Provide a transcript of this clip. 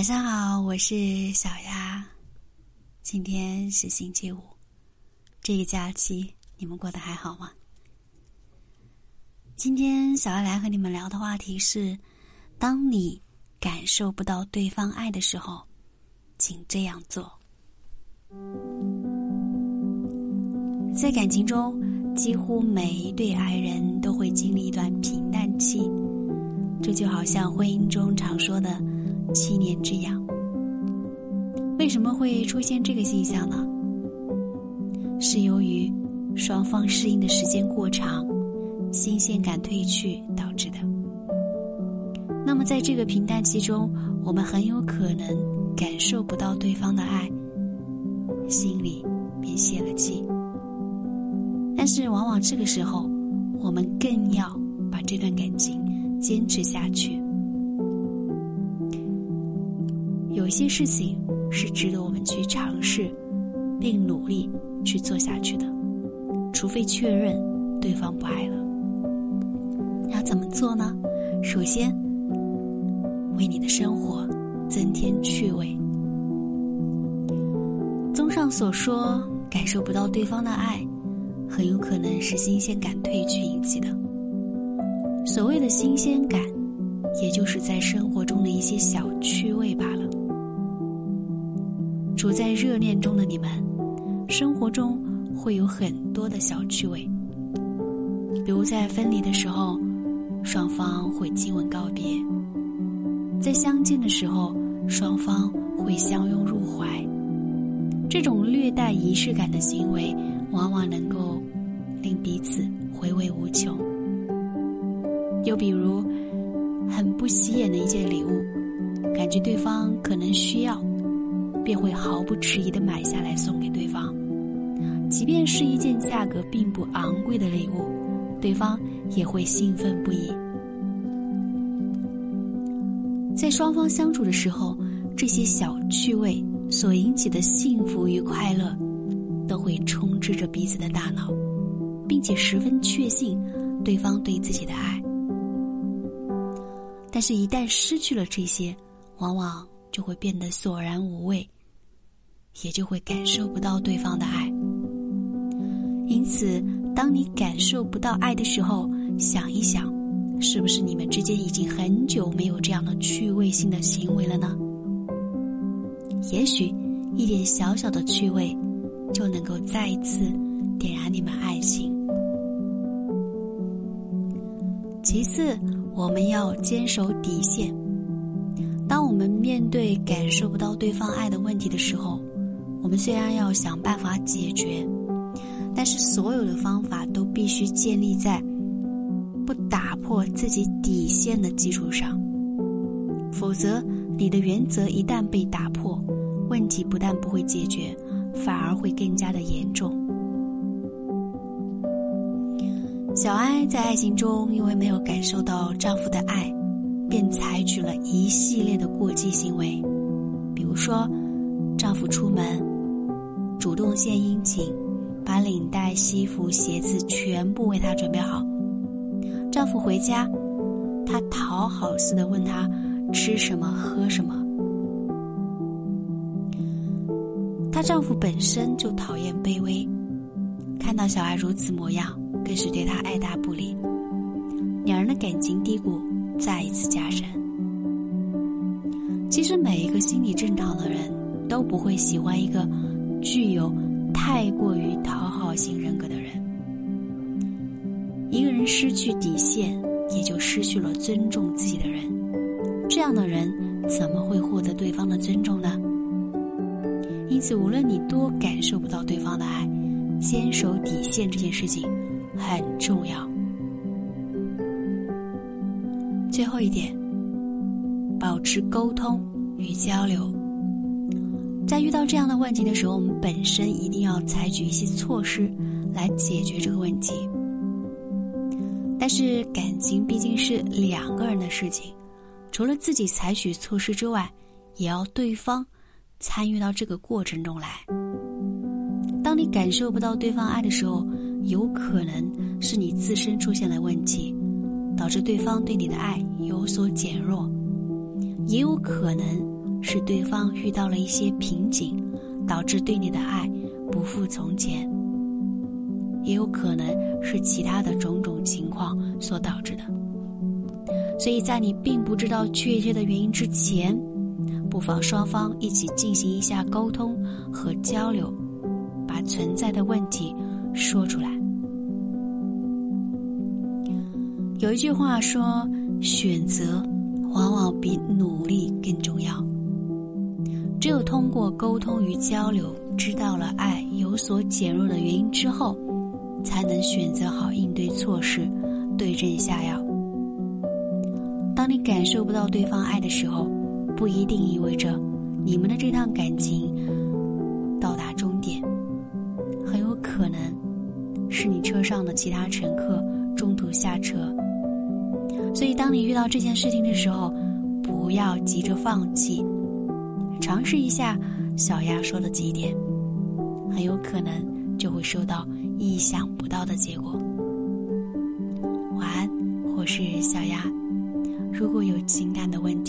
晚上好，我是小丫。今天是星期五，这个假期你们过得还好吗？今天小丫来和你们聊的话题是：当你感受不到对方爱的时候，请这样做。在感情中，几乎每一对爱人都会经历一段平淡期，这就好像婚姻中常说的“七年之痒”。为什么会出现这个现象呢？是由于双方适应的时间过长。新鲜感褪去导致的。那么，在这个平淡期中，我们很有可能感受不到对方的爱，心里便泄了气。但是，往往这个时候，我们更要把这段感情坚持下去。有些事情是值得我们去尝试，并努力去做下去的，除非确认对方不爱了。要怎么做呢？首先，为你的生活增添趣味。综上所说，感受不到对方的爱，很有可能是新鲜感褪去引起的。所谓的新鲜感，也就是在生活中的一些小趣味罢了。处在热恋中的你们，生活中会有很多的小趣味，比如在分离的时候。双方会亲吻告别，在相见的时候，双方会相拥入怀。这种略带仪式感的行为，往往能够令彼此回味无穷。又比如，很不起眼的一件礼物，感觉对方可能需要，便会毫不迟疑的买下来送给对方。即便是一件价格并不昂贵的礼物。对方也会兴奋不已。在双方相处的时候，这些小趣味所引起的幸福与快乐，都会充斥着彼此的大脑，并且十分确信对方对自己的爱。但是，一旦失去了这些，往往就会变得索然无味，也就会感受不到对方的爱。因此。当你感受不到爱的时候，想一想，是不是你们之间已经很久没有这样的趣味性的行为了呢？也许一点小小的趣味，就能够再一次点燃你们爱情。其次，我们要坚守底线。当我们面对感受不到对方爱的问题的时候，我们虽然要想办法解决。但是，所有的方法都必须建立在不打破自己底线的基础上，否则，你的原则一旦被打破，问题不但不会解决，反而会更加的严重。小艾在爱情中，因为没有感受到丈夫的爱，便采取了一系列的过激行为，比如说，丈夫出门主动献殷勤。把领带、西服、鞋子全部为她准备好。丈夫回家，她讨好似的问他吃什么、喝什么。她丈夫本身就讨厌卑微，看到小孩如此模样，更是对她爱答不理。两人的感情低谷再一次加深。其实，每一个心理正常的人都不会喜欢一个具有。太过于讨好型人格的人，一个人失去底线，也就失去了尊重自己的人。这样的人怎么会获得对方的尊重呢？因此，无论你多感受不到对方的爱，坚守底线这件事情很重要。最后一点，保持沟通与交流。在遇到这样的问题的时候，我们本身一定要采取一些措施来解决这个问题。但是感情毕竟是两个人的事情，除了自己采取措施之外，也要对方参与到这个过程中来。当你感受不到对方爱的时候，有可能是你自身出现了问题，导致对方对你的爱有所减弱，也有可能。是对方遇到了一些瓶颈，导致对你的爱不复从前；也有可能是其他的种种情况所导致的。所以在你并不知道确切的原因之前，不妨双方一起进行一下沟通和交流，把存在的问题说出来。有一句话说：“选择往往比努力更重要。”只有通过沟通与交流，知道了爱有所减弱的原因之后，才能选择好应对措施，对症下药。当你感受不到对方爱的时候，不一定意味着你们的这趟感情到达终点，很有可能是你车上的其他乘客中途下车。所以，当你遇到这件事情的时候，不要急着放弃，尝试一下小鸭说的几点，很有可能就会收到意想不到的结果。晚安，我是小鸭。如果有情感的问，